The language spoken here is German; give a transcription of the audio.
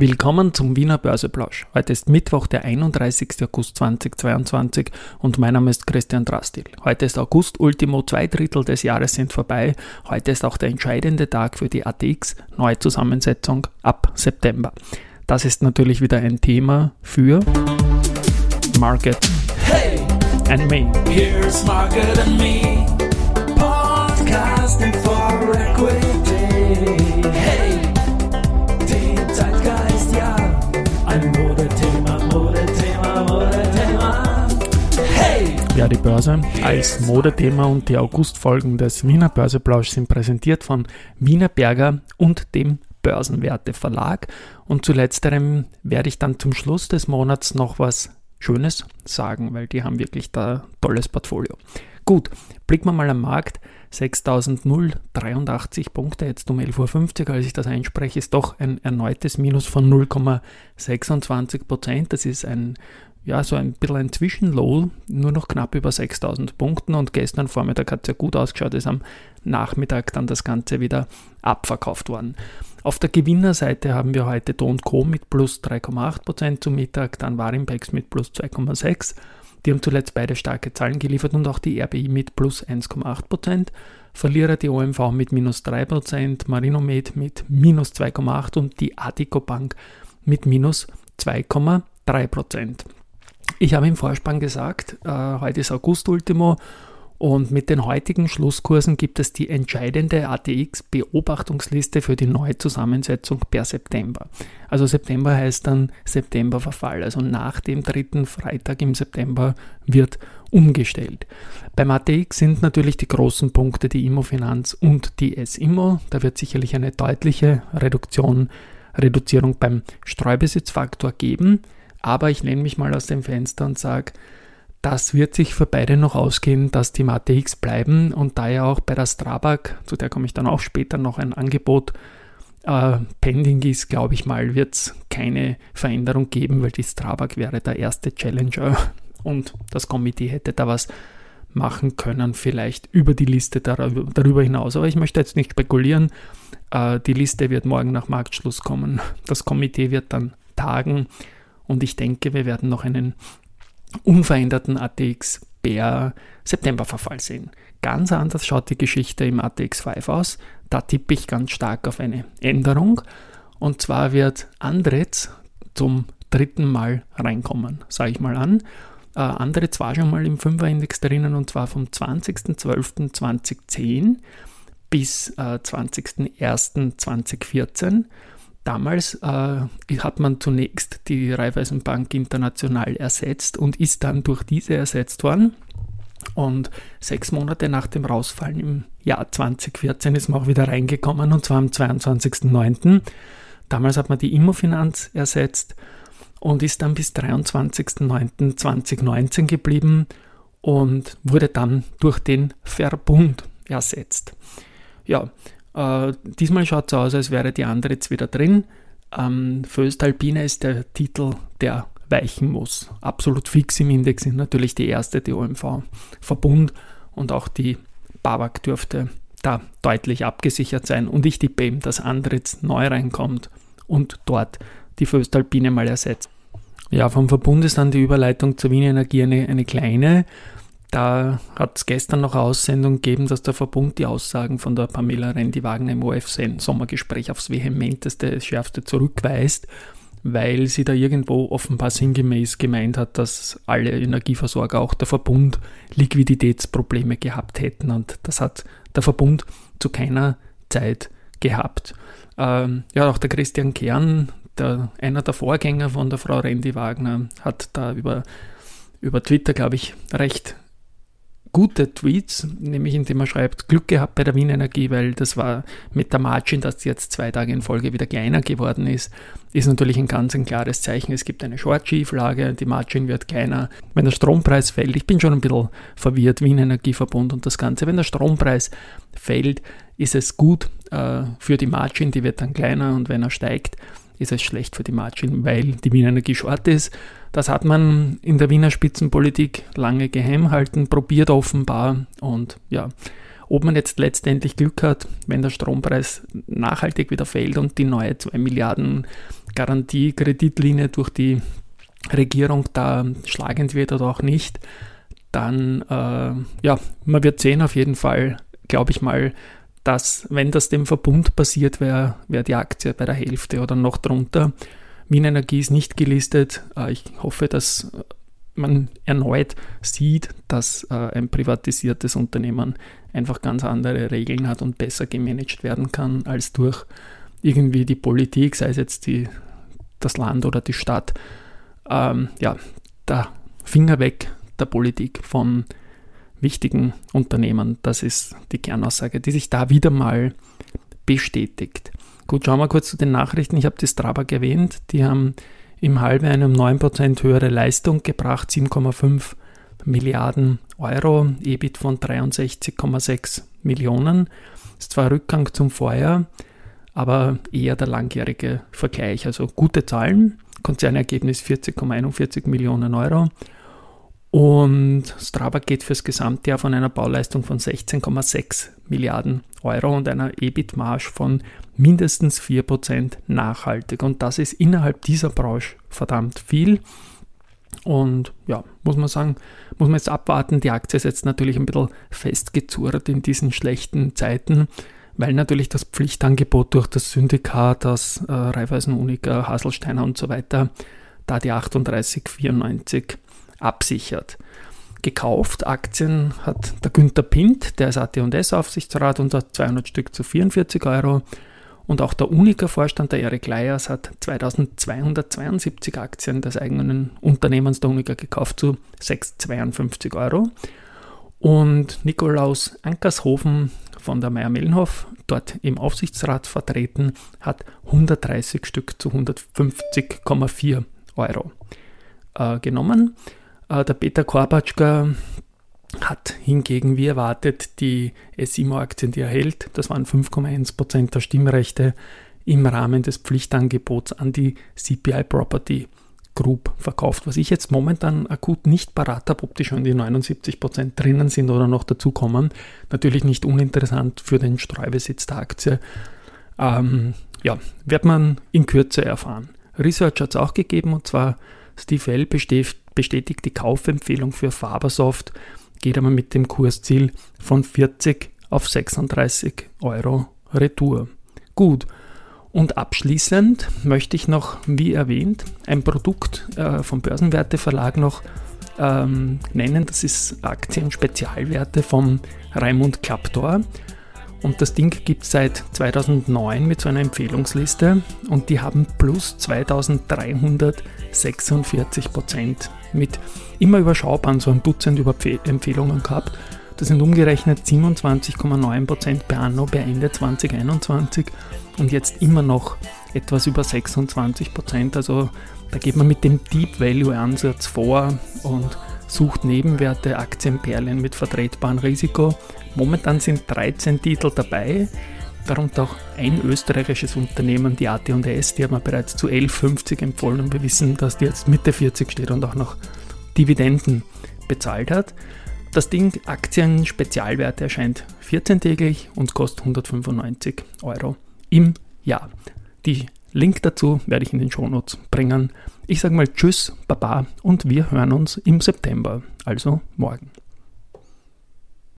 Willkommen zum Wiener Börseplausch. Heute ist Mittwoch, der 31. August 2022 und mein Name ist Christian Drastil. Heute ist August, Ultimo, zwei Drittel des Jahres sind vorbei. Heute ist auch der entscheidende Tag für die ATX Neuzusammensetzung ab September. Das ist natürlich wieder ein Thema für Market hey, and Me. Here's Market and Me. Podcasting for Equity. Ja, die Börse als Modethema und die Augustfolgen des Wiener Börseplausch sind präsentiert von Wiener Berger und dem Börsenwerte Verlag. Und zu letzterem werde ich dann zum Schluss des Monats noch was Schönes sagen, weil die haben wirklich da tolles Portfolio. Gut, blicken wir mal am Markt. 6.083 Punkte, jetzt um 11.50 Uhr, als ich das einspreche, ist doch ein erneutes Minus von 0,26 Prozent. Das ist ein ja, so ein bisschen ein Zwischenlow, nur noch knapp über 6000 Punkten und gestern Vormittag hat es ja gut ausgeschaut, ist am Nachmittag dann das Ganze wieder abverkauft worden. Auf der Gewinnerseite haben wir heute Don Co. mit plus 3,8% zum Mittag, dann Warimpex mit plus 2,6%. Die haben zuletzt beide starke Zahlen geliefert und auch die RBI mit plus 1,8%. Verlierer die OMV mit minus 3%, Marinomed mit minus 2,8% und die Adico Bank mit minus 2,3%. Ich habe im Vorspann gesagt, äh, heute ist August Ultimo und mit den heutigen Schlusskursen gibt es die entscheidende ATX-Beobachtungsliste für die neue Zusammensetzung per September. Also September heißt dann Septemberverfall. Also nach dem dritten Freitag im September wird umgestellt. Beim ATX sind natürlich die großen Punkte die Immofinanz und die S-Immo. Da wird sicherlich eine deutliche Reduktion, Reduzierung beim Streubesitzfaktor geben. Aber ich lehne mich mal aus dem Fenster und sage, das wird sich für beide noch ausgehen, dass die Mathe X bleiben und da ja auch bei der Strabag, zu der komme ich dann auch später noch ein Angebot äh, pending ist, glaube ich mal, wird es keine Veränderung geben, weil die Strabag wäre der erste Challenger und das Komitee hätte da was machen können, vielleicht über die Liste darüber hinaus. Aber ich möchte jetzt nicht spekulieren. Äh, die Liste wird morgen nach Marktschluss kommen. Das Komitee wird dann tagen und ich denke, wir werden noch einen unveränderten ATX Bär Septemberverfall sehen. Ganz anders schaut die Geschichte im ATX 5 aus. Da tippe ich ganz stark auf eine Änderung. Und zwar wird Andretz zum dritten Mal reinkommen, sage ich mal an. Äh, Andretz war schon mal im 5er-Index drinnen und zwar vom 20.12.2010 bis äh, 20.01.2014. Damals äh, hat man zunächst die Raiffeisenbank international ersetzt und ist dann durch diese ersetzt worden. Und sechs Monate nach dem Rausfallen im Jahr 2014 ist man auch wieder reingekommen und zwar am 22.09. Damals hat man die Immofinanz ersetzt und ist dann bis 23.09.2019 geblieben und wurde dann durch den Verbund ersetzt. Ja, äh, diesmal schaut es aus, als wäre die andere jetzt wieder drin. Ähm, Föstalpine ist der Titel, der weichen muss. Absolut fix im Index sind natürlich die erste, die OMV Verbund und auch die BAWAG dürfte da deutlich abgesichert sein. Und ich tippe eben, dass Andritz neu reinkommt und dort die Föstalpine mal ersetzt. Ja, vom Verbund ist dann die Überleitung zur Wien Energie eine, eine kleine. Da hat es gestern noch Aussendung gegeben, dass der Verbund die Aussagen von der Pamela Rendi-Wagner im OFC-Sommergespräch aufs vehementeste, schärfste zurückweist, weil sie da irgendwo offenbar sinngemäß gemeint hat, dass alle Energieversorger, auch der Verbund, Liquiditätsprobleme gehabt hätten und das hat der Verbund zu keiner Zeit gehabt. Ähm, ja, auch der Christian Kern, der, einer der Vorgänger von der Frau Rendi-Wagner, hat da über über Twitter, glaube ich, recht gute Tweets, nämlich indem er schreibt, Glück gehabt bei der Wien Energie, weil das war mit der Margin, dass die jetzt zwei Tage in Folge wieder kleiner geworden ist, ist natürlich ein ganz ein klares Zeichen. Es gibt eine Short-Schieflage, die Margin wird kleiner. Wenn der Strompreis fällt, ich bin schon ein bisschen verwirrt, Wien Energieverbund und das Ganze, wenn der Strompreis fällt, ist es gut äh, für die Margin, die wird dann kleiner und wenn er steigt, ist es schlecht für die Margin, weil die Wiener Energie short ist. Das hat man in der Wiener Spitzenpolitik lange geheim halten, probiert offenbar und ja, ob man jetzt letztendlich Glück hat, wenn der Strompreis nachhaltig wieder fällt und die neue 2 Milliarden Garantiekreditlinie durch die Regierung da schlagend wird oder auch nicht, dann, äh, ja, man wird sehen auf jeden Fall, glaube ich mal, dass, wenn das dem Verbund passiert, wäre wär die Aktie bei der Hälfte oder noch drunter. Minenergie ist nicht gelistet. Äh, ich hoffe, dass man erneut sieht, dass äh, ein privatisiertes Unternehmen einfach ganz andere Regeln hat und besser gemanagt werden kann als durch irgendwie die Politik, sei es jetzt die, das Land oder die Stadt. Ähm, ja, der Finger weg der Politik von wichtigen Unternehmen. Das ist die Kernaussage, die sich da wieder mal bestätigt. Gut, schauen wir kurz zu den Nachrichten. Ich habe die Strabag erwähnt. Die haben im Halbjahr eine um 9% höhere Leistung gebracht, 7,5 Milliarden Euro, EBIT von 63,6 Millionen. Ist zwar Rückgang zum Vorjahr, aber eher der langjährige Vergleich. Also gute Zahlen. Konzernergebnis 40,41 Millionen Euro. Und Strabag geht fürs Gesamtjahr von einer Bauleistung von 16,6 Milliarden Euro und einer EBIT-Marge von mindestens 4% nachhaltig. Und das ist innerhalb dieser Branche verdammt viel. Und ja, muss man sagen, muss man jetzt abwarten. Die Aktie ist jetzt natürlich ein bisschen festgezurrt in diesen schlechten Zeiten, weil natürlich das Pflichtangebot durch das Syndikat, das äh, Raiffeisen Unica, Haselsteiner und so weiter, da die 38,94 absichert. Gekauft Aktien hat der Günther Pint, der ist AT&S-Aufsichtsrat und hat 200 Stück zu 44 Euro. Und auch der Unica-Vorstand, der Erik Leyers, hat 2272 Aktien des eigenen Unternehmens der Unica gekauft zu 652 Euro. Und Nikolaus Ankershofen von der Meier-Mellenhof, dort im Aufsichtsrat vertreten, hat 130 Stück zu 150,4 Euro äh, genommen. Äh, der Peter Korbatschka hat hingegen, wie erwartet, die SIMO-Aktien, die er hält, das waren 5,1% der Stimmrechte, im Rahmen des Pflichtangebots an die CPI Property Group verkauft. Was ich jetzt momentan akut nicht parat habe, ob die schon die 79% drinnen sind oder noch dazukommen. Natürlich nicht uninteressant für den Streubesitz der Aktie. Ähm, ja, wird man in Kürze erfahren. Research hat es auch gegeben und zwar Steve L. bestätigt die Kaufempfehlung für Fabersoft geht aber mit dem Kursziel von 40 auf 36 Euro Retour. Gut. Und abschließend möchte ich noch, wie erwähnt, ein Produkt äh, vom Börsenwerte Verlag noch ähm, nennen. Das ist Aktien Spezialwerte vom Raimund Klaptor. Und das Ding gibt es seit 2009 mit so einer Empfehlungsliste und die haben plus 2346 Prozent mit immer überschaubaren, so ein Dutzend Empfehlungen gehabt. Das sind umgerechnet 27,9 Prozent per anno per Ende 2021 und jetzt immer noch etwas über 26 Prozent. Also da geht man mit dem Deep Value Ansatz vor und sucht Nebenwerte, Aktienperlen mit vertretbarem Risiko. Momentan sind 13 Titel dabei, darunter auch ein österreichisches Unternehmen, die AT&S, die haben wir bereits zu 11,50 empfohlen und wir wissen, dass die jetzt Mitte 40 steht und auch noch Dividenden bezahlt hat. Das Ding Aktien Spezialwerte erscheint 14-tägig und kostet 195 Euro im Jahr. Die Link dazu werde ich in den Shownotes bringen. Ich sage mal Tschüss, Baba und wir hören uns im September, also morgen.